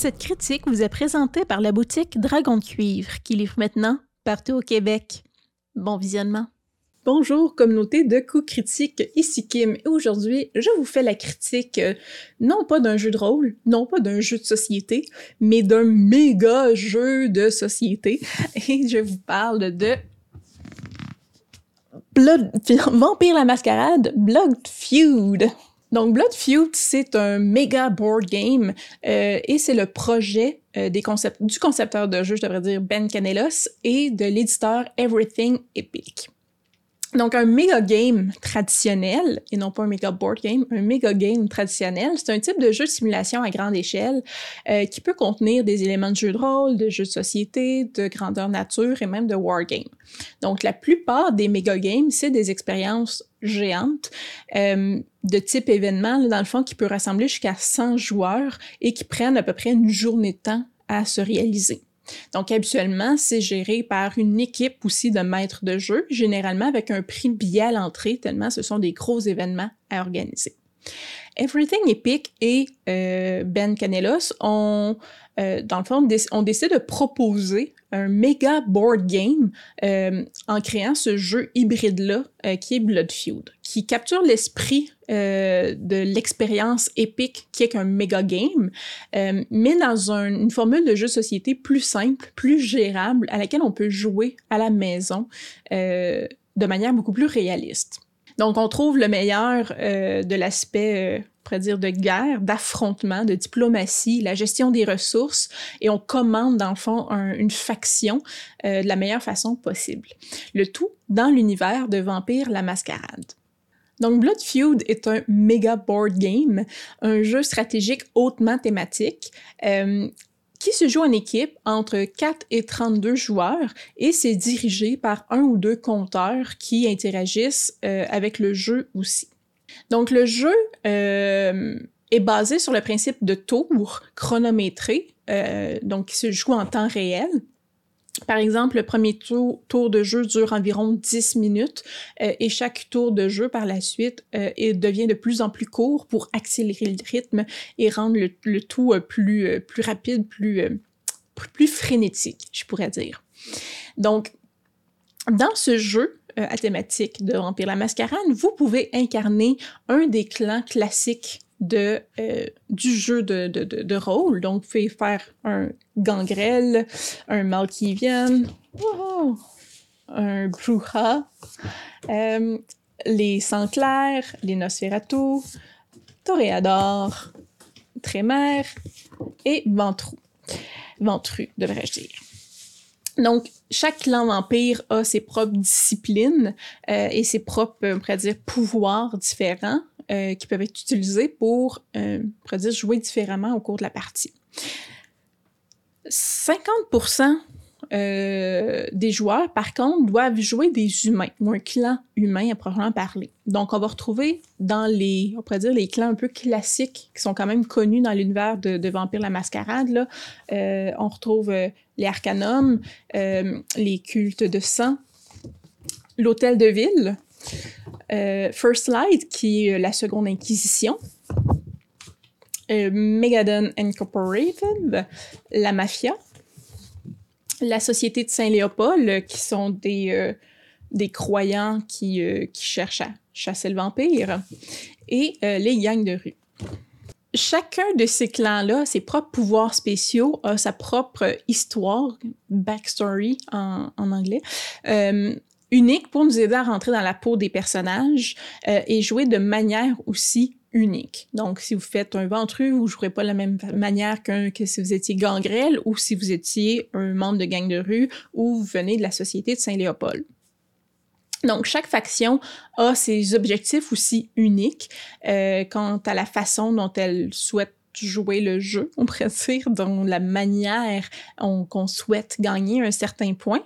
Cette critique vous est présentée par la boutique Dragon de Cuivre, qui livre maintenant partout au Québec. Bon visionnement. Bonjour communauté de coups critiques, ici Kim et aujourd'hui je vous fais la critique euh, non pas d'un jeu de rôle, non pas d'un jeu de société, mais d'un méga jeu de société et je vous parle de Blood Vampire la Mascarade Blood Feud. Donc Blood Feud, c'est un méga board game euh, et c'est le projet euh, des concept du concepteur de jeu, je devrais dire Ben Canelos, et de l'éditeur Everything Epic. Donc, un méga game traditionnel, et non pas un méga board game, un méga game traditionnel, c'est un type de jeu de simulation à grande échelle euh, qui peut contenir des éléments de jeu de rôle, de jeu de société, de grandeur nature et même de wargame. Donc, la plupart des méga games, c'est des expériences géantes euh, de type événement, dans le fond, qui peut rassembler jusqu'à 100 joueurs et qui prennent à peu près une journée de temps à se réaliser. Donc, habituellement, c'est géré par une équipe aussi de maîtres de jeu, généralement avec un prix de billet à l'entrée, tellement ce sont des gros événements à organiser. Everything Epic et euh, Ben Canelos ont, euh, dans le fond, on décide de proposer un méga board game euh, en créant ce jeu hybride-là euh, qui est Blood Feud, qui capture l'esprit de l'expérience épique qui est qu'un méga game, mais dans un, une formule de jeu de société plus simple, plus gérable, à laquelle on peut jouer à la maison de manière beaucoup plus réaliste. Donc, on trouve le meilleur de l'aspect, pourrait dire, de guerre, d'affrontement, de diplomatie, la gestion des ressources, et on commande, dans le fond, un, une faction euh, de la meilleure façon possible. Le tout dans l'univers de Vampire la Mascarade. Donc, Blood Feud est un méga board game, un jeu stratégique hautement thématique. Euh, qui se joue en équipe entre 4 et 32 joueurs et c'est dirigé par un ou deux compteurs qui interagissent euh, avec le jeu aussi. Donc le jeu euh, est basé sur le principe de tour chronométré, euh, donc qui se joue en temps réel. Par exemple, le premier tour, de jeu dure environ 10 minutes euh, et chaque tour de jeu par la suite euh, devient de plus en plus court pour accélérer le rythme et rendre le, tout plus, plus rapide, plus, plus frénétique, je pourrais dire. Donc, dans ce jeu à thématique de Vampire la Mascarade, vous pouvoi incarner un des clans classiques de, euh, du jeu de, de, de, rôle. Donc, vous pouvez faire un gangrel, un Malkivian, un Bruja, euh, les Saint-Clair, les Nosferatu, Toréador, Trémère et Ventrou. Ventru, devrais-je dire. Donc, chaque clan vampire a ses propres disciplines euh, et ses propres, on pourrait dire, pouvoirs différents euh, qui peuvent être utilisés pour, euh, on dire, jouer différemment au cours de la partie. 50% euh, des joueurs, par contre, doivent jouer des humains, ou un clan humain à proprement parler. Donc, on va retrouver dans les, on pourrait dire, les clans un peu classiques qui sont quand même connus dans l'univers de, Vampire la Mascarade. Là. On retrouve les Arcanums, euh, les cultes de sang, l'Hôtel de Ville, euh, First Light, qui est la Seconde Inquisition, Megadon Incorporated, la Mafia, la Société de Saint-Léopold, qui sont des, euh, croyants qui, euh, qui cherchent à chasser le vampire, et euh, les gangs de rue. Chacun de ces clans-là, ses propres pouvoirs spéciaux, a sa propre histoire, backstory en, anglais, euh, unique pour nous aider à rentrer dans la peau des personnages euh, et jouer de manière aussi unique. Donc, si vous faites un ventru, vous ne jouerez pas de la même manière que si vous étiez gangrel ou si vous étiez un membre de gang de rue ou vous venez de la société de Saint-Léopold. Donc, chaque faction a ses objectifs aussi uniques euh, quant à la façon dont elle souhaite jouer le jeu, on pourrait dire, dans la manière qu'on souhaite gagner un certain point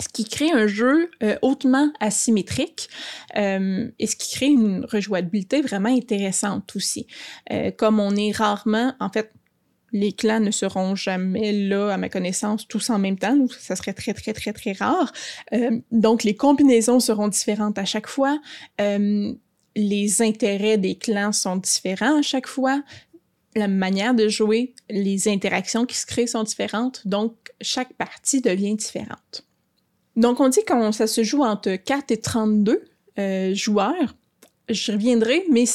ce qui crée un jeu euh, hautement asymétrique euh, et ce qui crée une rejouabilité vraiment intéressante aussi. Comme on est rarement, en fait, les clans ne seront jamais là, à ma connaissance, tous en même temps. Ça serait très, très, très, très rare. Euh, donc, les combinaisons seront différentes à chaque fois. Euh, les intérêts des clans sont différents à chaque fois. la manière de jouer, les interactions qui se créent sont différentes, donc chaque partie devient différente. Donc on dit que ça se joue entre 4 et 32 euh, joueurs. Je reviendrai, mais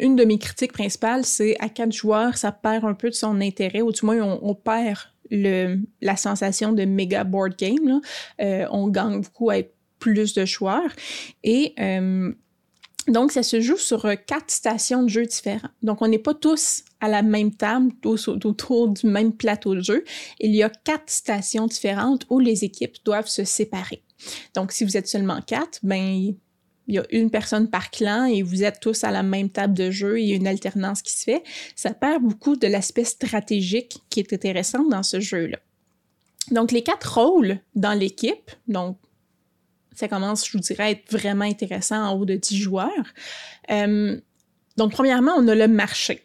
une de mes critiques principales, c'est à 4 joueurs, ça perd un peu de son intérêt, ou du moins on, perd la sensation de méga board game. Euh, on gagne beaucoup à être plus de joueurs. Et euh, donc, ça se joue sur euh, quatre stations de jeu différents. Donc, on n'est pas tous à la même table, tous autour du même plateau de jeu. Il y a quatre stations différentes où les équipes doivent se séparer. Donc, si vous êtes seulement quatre, ben, il y a une personne par clan et vous êtes tous à la même table de jeu il y a une alternance qui se fait. Ça perd beaucoup de l'aspect stratégique qui est intéressant dans ce jeu-là. Donc, les quatre rôles dans l'équipe, donc ça commence, je vous dirais, à être vraiment intéressant en haut de 10 joueurs. Euh, donc, premièrement, on a le marché.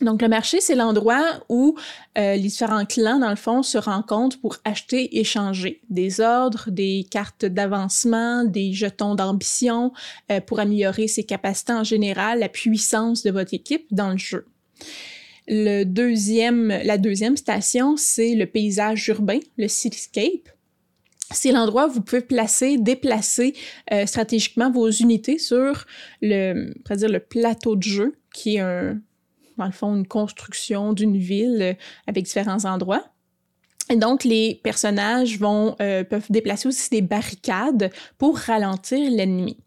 Donc, le marché, c'est l'endroit où euh, les différents clans, dans le fond, se rencontrent pour acheter, échanger des ordres, des cartes d'avancement, des jetons d'ambition, euh, pour améliorer ses capacités en général, la puissance de votre équipe dans le jeu. Le deuxième, la deuxième station, c'est le paysage urbain, le cityscape c'est l'endroit où vous pouvez placer, déplacer euh, stratégiquement vos unités sur le, le plateau de jeu, qui est un, dans le fond, une construction d'une ville euh, avec différents endroits. Et donc, les personnages euh, peuvent déplacer aussi des barricades pour ralentir l'ennemi.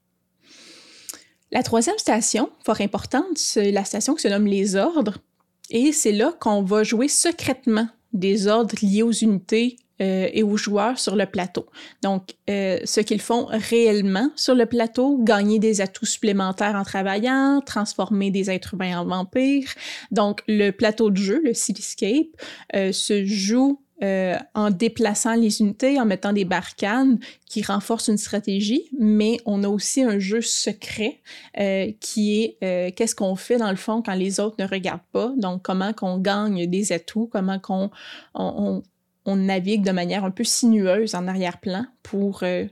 La troisième station, fort importante, c'est la station qui se nomme les ordres. Et c'est là qu'on va jouer secrètement des ordres liés aux unités euh, et aux joueurs sur le plateau. Donc, euh, ce qu'ils font réellement sur le plateau, gagner des atouts supplémentaires en travaillant, transformer des êtres humains en vampires. Donc, le plateau de jeu, le Cityscape, euh, se joue en déplaçant les unités, en mettant des barcanes qui renforcent une stratégie, mais on a aussi un jeu secret qui est qu'est-ce qu'on fait dans le fond quand les autres ne regardent pas. Donc, comment qu'on gagne des atouts, comment qu'on on, on navigue de manière un peu sinueuse en arrière-plan pour, euh,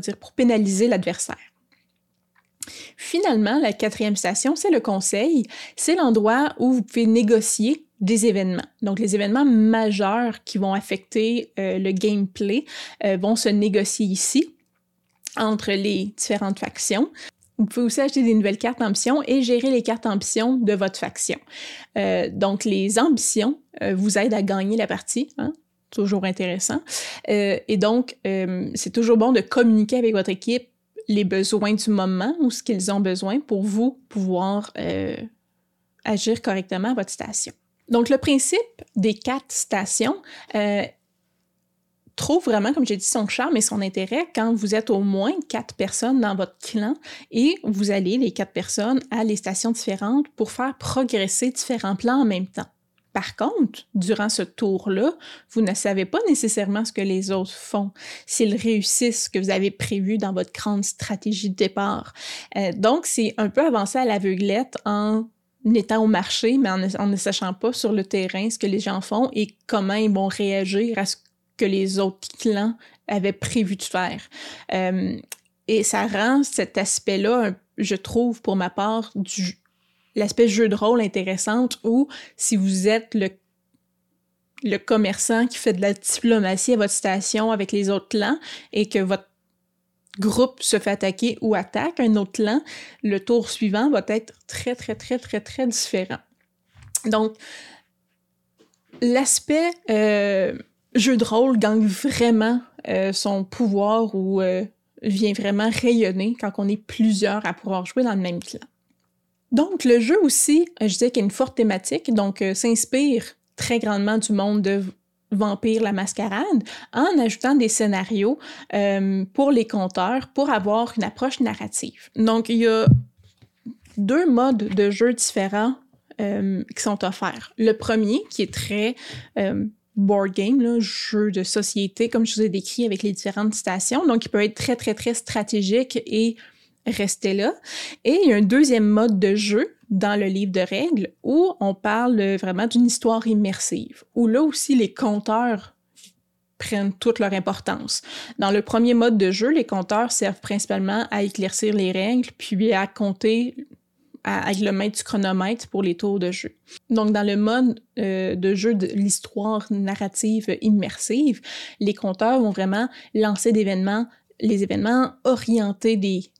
dire, pour pénaliser l'adversaire. Finalement, la quatrième station, c'est le conseil. C'est l'endroit où vous pouvez négocier des événements. Donc, les événements majeurs qui vont affecter euh, le gameplay euh, vont se négocier ici entre les différentes factions. Vous pouvez aussi acheter des nouvelles cartes ambitions et gérer les cartes ambitions de votre faction. Euh, donc, les ambitions euh, vous aident à gagner la partie. Hein? Toujours intéressant. Euh, et donc, c'est toujours bon de communiquer avec votre équipe les besoins du moment ou ce qu'ils ont besoin pour vous pouvoir agir correctement à votre station. Donc, le principe des quatre stations trouve vraiment, comme j'ai dit, son charme et son intérêt quand vous êtes au moins quatre personnes dans votre clan et vous allez, les quatre personnes, à les stations différentes pour faire progresser différents plans en même temps. Par contre, durant ce tour-là, vous ne savez pas nécessairement ce que les autres font, s'ils réussissent ce que vous avez prévu dans votre grande stratégie de départ. Euh, donc, c'est un peu avancer à l'aveuglette en étant au marché, mais en en ne, sachant pas sur le terrain ce que les gens font et comment ils vont réagir à ce les autres clans avaient prévu de faire. Euh, et ça rend cet aspect-là, je trouve, pour ma part, du l'aspect jeu de rôle intéressante où si vous êtes le, le commerçant qui fait de la diplomatie à votre station avec les autres clans et que votre groupe se fait attaquer ou attaque un autre clan, le tour suivant va être très, très, très, très, très différent. Donc, l'aspect euh, jeu de rôle gagne vraiment euh, son pouvoir ou euh, vient vraiment rayonner quand on est plusieurs à pouvoir jouer dans le même clan. Donc, le jeu aussi, euh, je disais qu'il y a une forte thématique, donc s'inspire très grandement du monde de Vampire la Mascarade en ajoutant des scénarios pour les conteurs pour avoir une approche narrative. Donc, il y a deux modes de jeu différents qui sont offerts. Le premier, qui est très board game, jeu de société, comme je vous ai décrit avec les différentes stations. Donc, il peut être très, très, très stratégique et rester là. Et il y a un deuxième mode de jeu dans le livre de règles où on parle vraiment d'une histoire immersive, où là aussi les compteurs prennent toute leur importance. Dans le premier mode de jeu, les compteurs servent principalement à éclaircir les règles, puis à compter le maître du chronomètre pour les tours de jeu. Donc, dans le mode euh, de jeu de l'histoire narrative immersive, les compteurs vont vraiment lancer d'événements, les événements orientés des,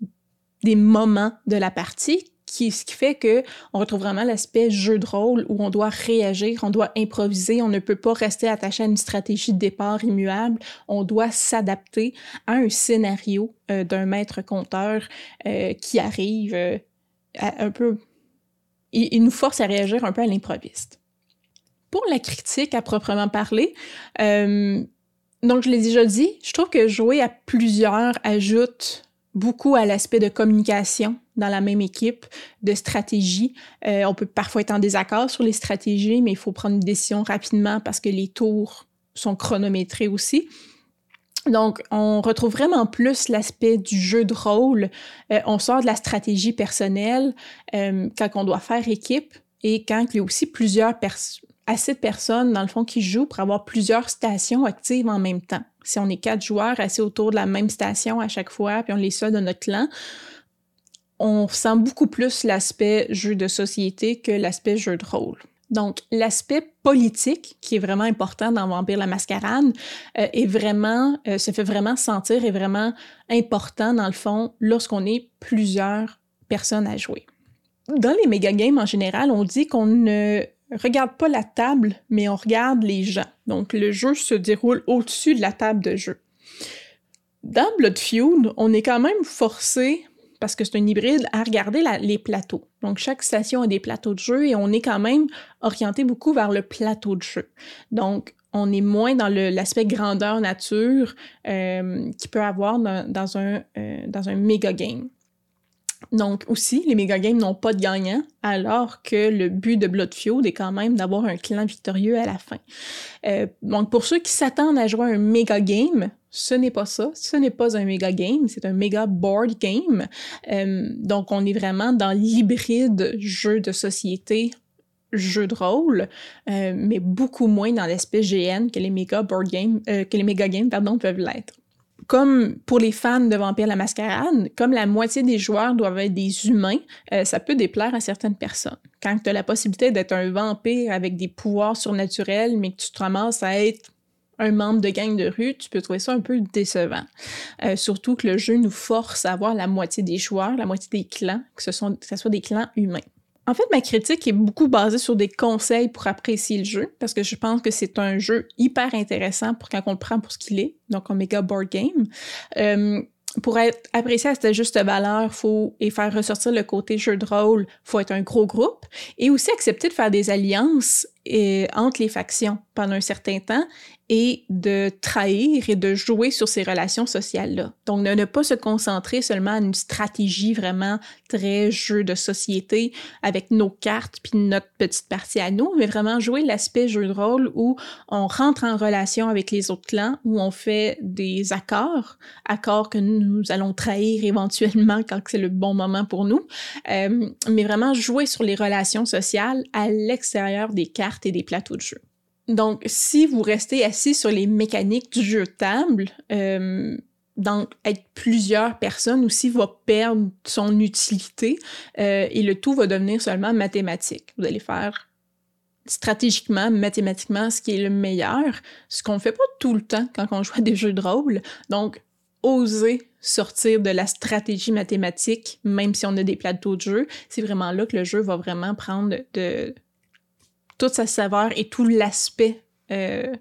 des moments de la partie ce qui fait que on retrouve vraiment l'aspect jeu de rôle où on doit réagir, on doit improviser, on ne peut pas rester attaché à une stratégie de départ immuable, on doit s'adapter à un scénario euh, d'un maître conteur euh, qui arrive euh, un peu... Il, nous force à réagir un peu à l'improviste. Pour la critique à proprement parler, donc je l'ai déjà dit, je trouve que jouer à plusieurs ajoute beaucoup à l'aspect de communication dans la même équipe, de stratégie. Euh, on peut parfois être en désaccord sur les stratégies, mais il faut prendre une décision rapidement parce que les tours sont chronométrés aussi. Donc, on retrouve vraiment plus l'aspect du jeu de rôle. Euh, on sort de la stratégie personnelle euh, quand on doit faire équipe et quand il y a aussi plusieurs assez de personnes, dans le fond, qui jouent pour avoir plusieurs stations actives en même temps. Si on est quatre joueurs assis autour de la même station à chaque fois, puis on les seul de notre clan, on sent beaucoup plus l'aspect jeu de société que l'aspect jeu de rôle. Donc, l'aspect politique, qui est vraiment important dans Vampire la Mascarade, euh, est vraiment, euh, se fait vraiment sentir, est vraiment important, dans le fond, lorsqu'on est plusieurs personnes à jouer. Dans les méga games en général, on dit qu'on ne regarde pas la table, mais on regarde les gens. Donc, le jeu se déroule au-dessus de la table de jeu. Dans Blood Feud, on est quand même forcé, parce que c'est un hybride, à regarder les plateaux. Donc, chaque station a des plateaux de jeu et on est quand même orienté beaucoup vers le plateau de jeu. Donc, on est moins dans l'aspect grandeur nature euh, qu'il peut avoir dans, un, euh, dans un méga game. Donc aussi, les méga games n'ont pas de gagnant, alors que le but de Bloodfield est quand même d'avoir un clan victorieux à la fin. Euh, donc pour ceux qui s'attendent à jouer un méga game, ce n'est pas ça. Ce n'est pas un méga game, c'est un méga board game. Euh, donc on est vraiment dans l'hybride jeu de société jeu de rôle, euh, mais beaucoup moins dans l'aspect GN que les méga board games, que les méga games pardon peuvent l'être comme pour les fans de Vampire la Mascarade, comme la moitié des joueurs doivent être des humains, euh, ça peut déplaire à certaines personnes. Quand tu as la possibilité d'être un vampire avec des pouvoirs surnaturels, mais que tu te ramasses à être un membre de gang de rue, tu peux trouver ça un peu décevant. Euh, surtout que le jeu nous force à avoir la moitié des joueurs, la moitié des clans, que ce, que ce soit des clans humains. En fait, ma critique est beaucoup basée sur des conseils pour apprécier le jeu, parce que je pense que c'est un jeu hyper intéressant pour quand on le prend pour ce qu'il est, donc un méga board game. Euh, pour être apprécié à cette juste valeur, faut et faire ressortir le côté jeu de rôle, faut être un gros groupe et aussi accepter de faire des alliances et, entre les factions pendant un certain temps et de trahir et de jouer sur ces relations sociales-là. Donc, ne pas se concentrer seulement à une stratégie vraiment très jeu de société avec nos cartes puis notre petite partie à nous, mais vraiment jouer l'aspect jeu de rôle où on rentre en relation avec les autres clans, où on fait des accords, accords que nous allons trahir éventuellement quand c'est le bon moment pour nous, euh, mais vraiment jouer sur les relations sociales à l'extérieur des cartes et des plateaux de jeu. Donc, si vous restez assis sur les mécaniques du jeu de table, euh, donc être plusieurs personnes aussi va perdre son utilité euh, et le tout va devenir seulement mathématique. Vous allez faire stratégiquement, mathématiquement, ce qui est le meilleur, ce qu'on fait pas tout le temps quand on joue à des jeux de rôle. Donc, oser sortir de la stratégie mathématique, même si on a des plateaux de jeu, c'est vraiment là que le jeu va vraiment prendre de, toute sa saveur et tout l'aspect euh,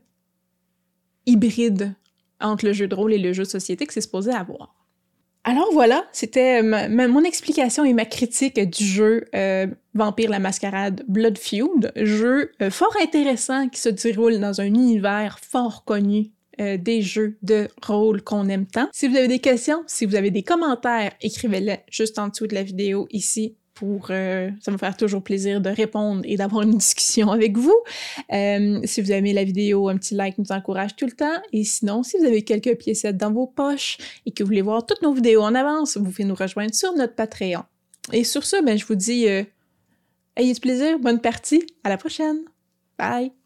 hybride entre le jeu de rôle et le jeu de société que c'est supposé avoir. Alors voilà, c'était mon explication et ma critique du jeu euh, Vampire la Mascarade Blood Feud, jeu euh, fort intéressant qui se déroule dans un univers fort connu des jeux de rôle qu'on aime tant. Si vous avez des questions, si vous avez des commentaires, écrivez-les juste en dessous de la vidéo ici pour euh, ça me faire toujours plaisir de répondre et d'avoir une discussion avec vous. Euh, si vous aimé la vidéo, un petit like nous encourage tout le temps. Et sinon, si vous avez quelques piécettes dans vos poches et que vous voulez voir toutes nos vidéos en avance, vous pouvez nous rejoindre sur notre Patreon. Et sur ce, ben, je vous dis euh, ayez du plaisir, bonne partie, à la prochaine. Bye!